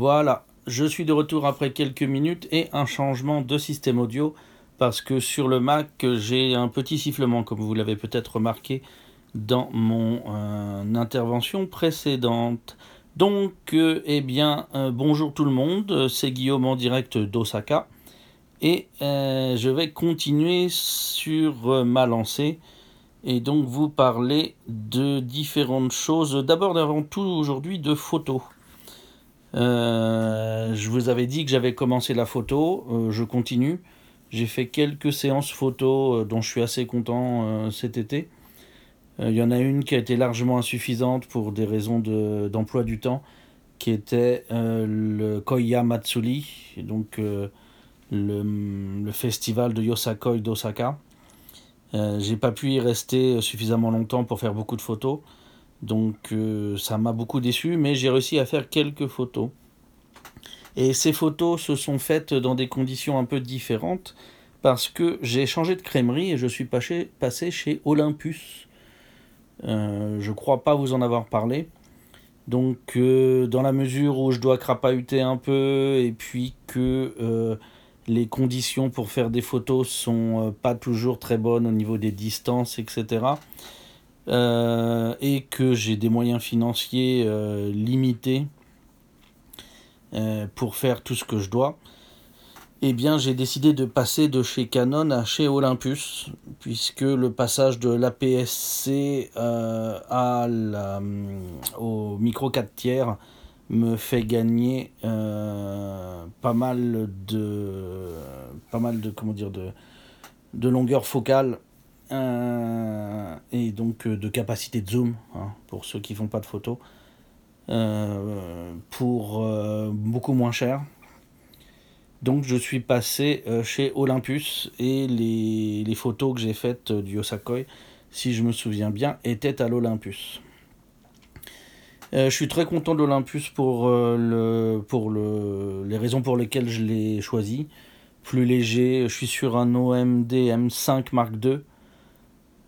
Voilà, je suis de retour après quelques minutes et un changement de système audio parce que sur le Mac j'ai un petit sifflement comme vous l'avez peut-être remarqué dans mon euh, intervention précédente. Donc, euh, eh bien, euh, bonjour tout le monde, c'est Guillaume en direct d'Osaka et je vais continuer sur ma lancée et donc vous parler de différentes choses. D'abord, avant tout, aujourd'hui, de photos. Euh, je vous avais dit que j'avais commencé la photo, euh, je continue. J'ai fait quelques séances photo euh, dont je suis assez content cet été. Il y en a une qui a été largement insuffisante pour des raisons d'emploi du temps, qui était le Koya Matsuri, donc le, le, festival de Yosakoi d'Osaka. J'ai pas pu y rester suffisamment longtemps pour faire beaucoup de photos. Donc euh, ça m'a beaucoup déçu, mais j'ai réussi à faire quelques photos. Et ces photos se sont faites dans des conditions un peu différentes parce que j'ai changé de crèmerie et je suis passé, chez Olympus. Euh, je crois pas vous en avoir parlé. Donc euh, dans la mesure où je dois crapahuter un peu et puis que les conditions pour faire des photos sont pas toujours très bonnes au niveau des distances, etc. Euh, et que j'ai des moyens financiers euh, limités euh, pour faire tout ce que je dois, eh bien j'ai décidé de passer de chez Canon à chez Olympus, puisque le passage de l'APS-C au micro 4 tiers me fait gagner pas mal de pas mal de comment dire de de longueur focale euh, et donc euh, de capacité de zoom, hein, pour ceux qui font pas de photos, euh, pour beaucoup moins cher. Donc je suis passé chez Olympus et les, les photos que j'ai faites du Yosakoi, si je me souviens bien, étaient à l'Olympus. je suis très content de l'Olympus pour, le, pour le, les raisons pour lesquelles je l'ai choisi. Plus léger, je suis sur un OMD M5 Mark II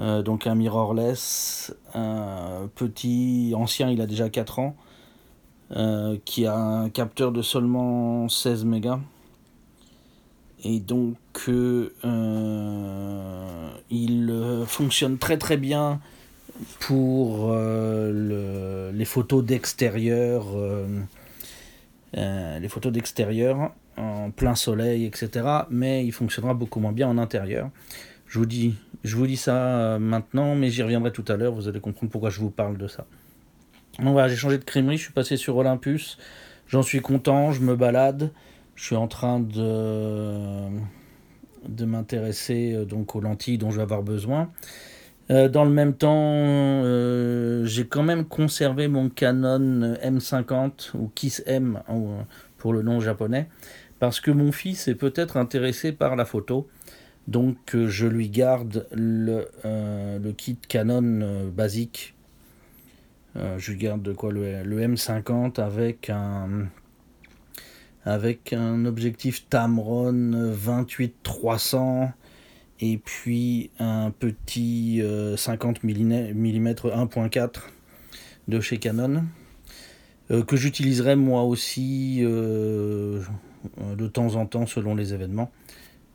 euh, donc un mirrorless, petit, ancien, il a déjà 4 ans, euh, qui a un capteur de seulement 16 mégas. Et donc euh, il fonctionne très très bien pour les photos d'extérieur, les photos d'extérieur en plein soleil, etc. Mais il fonctionnera beaucoup moins bien en intérieur. Je vous dis, ça euh, maintenant, mais j'y reviendrai tout à l'heure. Vous allez comprendre pourquoi je vous parle de ça. Donc voilà, j'ai changé de crèmerie, je suis passé sur Olympus. J'en suis content, je me balade. Je suis en train de, de m'intéresser euh, donc aux lentilles dont je vais avoir besoin. Euh, dans le même temps, j'ai quand même conservé mon Canon M50 ou Kiss M pour le nom japonais parce que mon fils est peut-être intéressé par la photo donc euh, je lui garde le, euh, le kit Canon euh, basique. je lui garde quoi le, le, M50 avec un avec un objectif Tamron 28-300 et puis un petit 50 mm 1.4 de chez Canon que j'utiliserai moi aussi de temps en temps selon les événements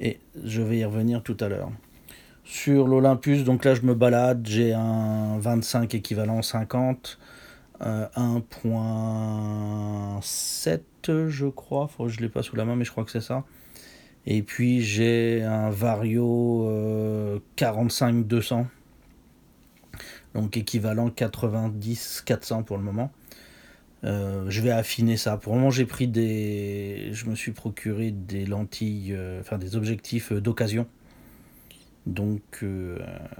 et je vais y revenir tout à l'heure. Sur l'Olympus, donc là je me balade, j'ai un 25 équivalent 50, 1.7 euh, je crois, faut je l'ai pas sous la main mais je crois que c'est ça. Et puis j'ai un Vario 45-200, euh, donc équivalent 90-400 pour le moment. Euh, je vais affiner ça. Pour le moment, j'ai pris des. Je me suis procuré des lentilles, euh, enfin des objectifs euh, d'occasion. Donc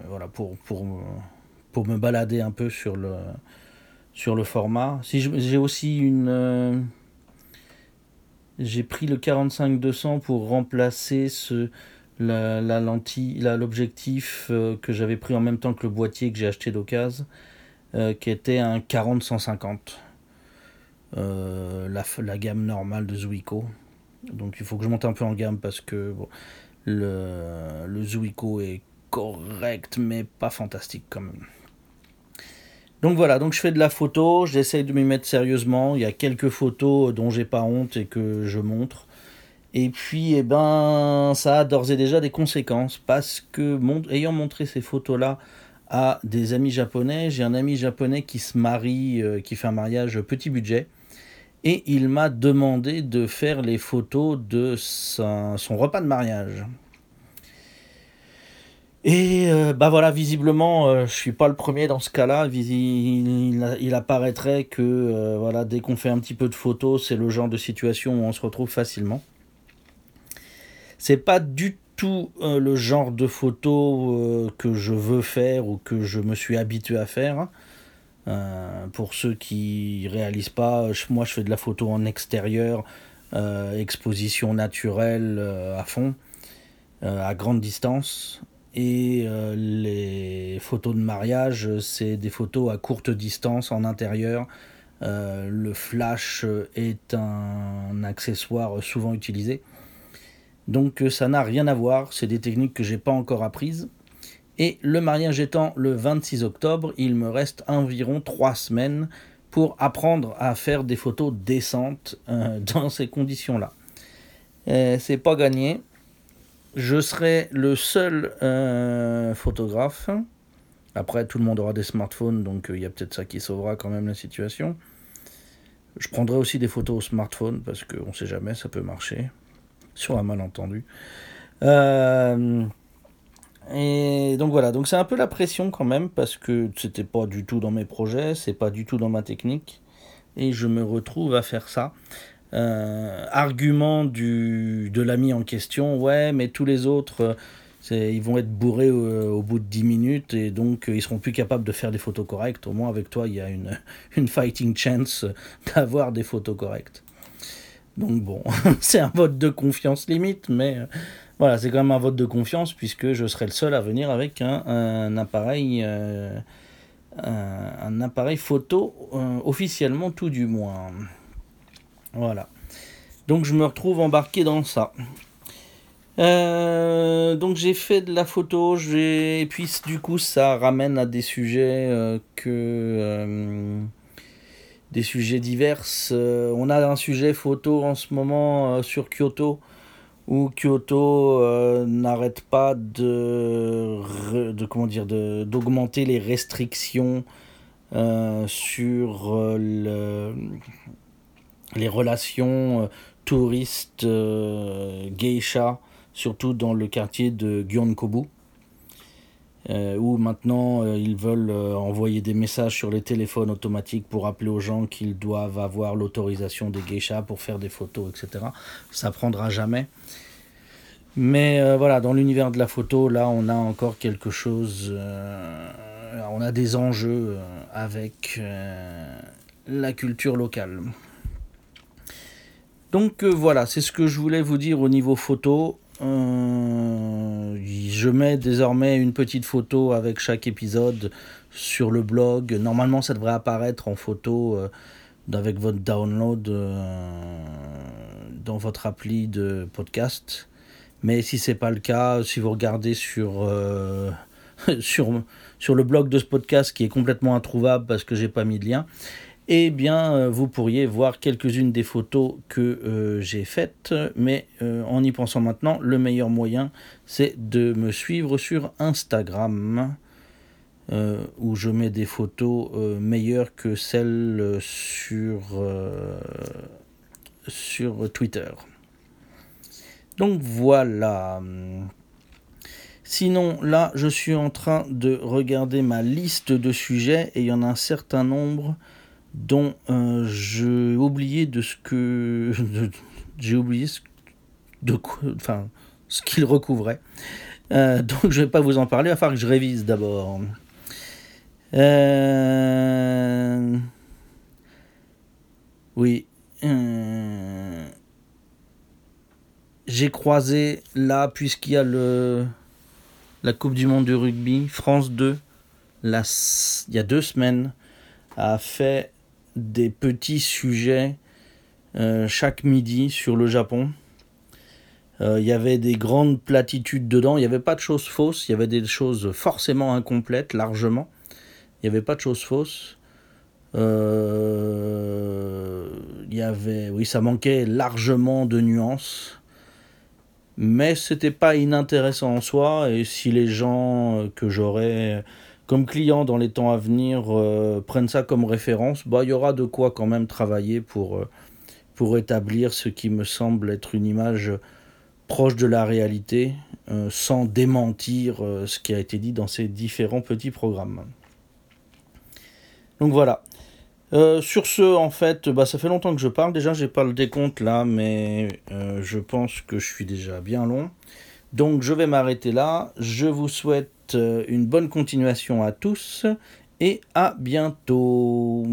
voilà, pour, pour, pour me balader un peu sur le, sur le format. Si j'ai aussi une. j'ai pris le 45-200 pour remplacer ce, la, lentille, l'objectif que j'avais pris en même temps que le boîtier que j'ai acheté d'occasion, qui était un 40-150. Euh, la, gamme normale de Zuiko. Donc il faut que je monte un peu en gamme parce que le, le Zuiko est correct mais pas fantastique quand même. Donc voilà, donc je fais de la photo, j'essaye de m'y mettre sérieusement. Il y a quelques photos dont j'ai pas honte et que je montre. Et puis, eh ben, ça a d'ores et déjà des conséquences parce que, ayant montré ces photos-là à des amis japonais, j'ai un ami japonais qui se marie, euh, qui fait un mariage petit budget, et il m'a demandé de faire les photos de son repas de mariage. Et euh, bah voilà, visiblement, je euh, je suis pas le premier dans ce cas-là. Il, apparaîtrait que euh, voilà, dès qu'on fait un petit peu de photos, c'est le genre de situation où on se retrouve facilement. C'est pas du tout le genre de photos que je veux faire ou que je me suis habitué à faire. Pour ceux qui réalisent pas, moi je fais de la photo en extérieur, exposition naturelle à fond, à grande distance. Et euh, les photos de mariage, c'est des photos à courte distance en intérieur. Euh, le flash est un accessoire souvent utilisé. Donc euh, ça n'a rien à voir, c'est des techniques que j'ai pas encore apprises. Et le mariage étant le 26 octobre, il me reste environ 3 semaines pour apprendre à faire des photos décentes dans ces conditions-là. c'est pas gagné, je serai le seul euh, photographe. Après, tout le monde aura des smartphones, donc euh, il y a peut-être ça qui sauvera quand même la situation. Je prendrai aussi des photos au smartphone parce qu'on ne sait jamais, ça peut marcher. Sur un malentendu. Euh, et donc voilà, donc c'est un peu la pression quand même parce que c'était pas du tout dans mes projets, c'est pas du tout dans ma technique. Et je me retrouve à faire ça. Euh, argument du, de l'ami en question, ouais, mais tous les autres, euh, ils vont être bourrés au, bout de 10 minutes et donc euh, ils seront plus capables de faire des photos correctes. Au moins avec toi, il y a une, une fighting chance d'avoir des photos correctes. Donc bon, c'est un vote de confiance limite, mais voilà, c'est quand même un vote de confiance puisque je serai le seul à venir avec un, appareil, un, appareil photo officiellement tout du moins. Voilà. Donc je me retrouve embarqué dans ça. Euh, donc j'ai fait de la photo, et puis du coup ça ramène à des sujets euh, que euh, des sujets divers. on a un sujet photo en ce moment sur Kyoto où Kyoto n'arrête pas de, comment dire d'augmenter les restrictions sur le les relations euh, touristes euh, geisha, surtout dans le quartier de Gyeonkobu. Euh, où maintenant ils veulent envoyer des messages sur les téléphones automatiques pour rappeler aux gens qu'ils doivent avoir l'autorisation des geishas pour faire des photos, etc. Ça prendra jamais. Mais voilà, dans l'univers de la photo, là, on a encore quelque chose. on a des enjeux avec la culture locale. Donc euh, voilà, c'est ce que je voulais vous dire au niveau photo. Euh, je mets désormais une petite photo avec chaque épisode sur le blog. Normalement, ça devrait apparaître en photo euh, avec votre download dans votre appli de podcast. Mais si c'est pas le cas, si vous regardez sur, sur, sur le blog de ce podcast qui est complètement introuvable parce que j'ai pas mis de lien, eh bien, euh, vous pourriez voir quelques-unes des photos que euh, j'ai faites, mais euh, en y pensant maintenant, le meilleur moyen, c'est de me suivre sur Instagram, où je mets des photos meilleures que celles sur, sur Twitter. Donc voilà. Sinon, là, je suis en train de regarder ma liste de sujets et il y en a un certain nombre dont euh, j'ai oublié de ce que j'ai oublié ce, de ce qu'il recouvrait. Euh, donc je vais pas vous en parler, il va falloir que je révise d'abord. Euh, oui. J'ai croisé là, puisqu'il y a le la Coupe du Monde de rugby, France 2, il y a deux semaines, a fait des petits sujets euh, chaque midi sur le Japon. Euh, il y avait des grandes platitudes dedans, il n'y avait pas de choses fausses, il y avait des choses forcément incomplètes, largement. Il n'y avait pas de choses fausses. Euh, il y avait, oui, ça manquait largement de nuances, mais c'était pas inintéressant en soi. Et si les gens que j'aurai comme clients dans les temps à venir euh, prennent ça comme référence, bah il y aura de quoi quand même travailler pour euh, pour établir ce qui me semble être une image proche de la réalité, sans démentir ce qui a été dit dans ces différents petits programmes. Donc voilà. Euh, sur ce, en fait, bah, ça fait longtemps que je parle. Déjà, j'ai pas le décompte là, mais euh, je pense que je suis déjà bien long. Donc, je vais m'arrêter là. Je vous souhaite euh, une bonne continuation à tous et à bientôt.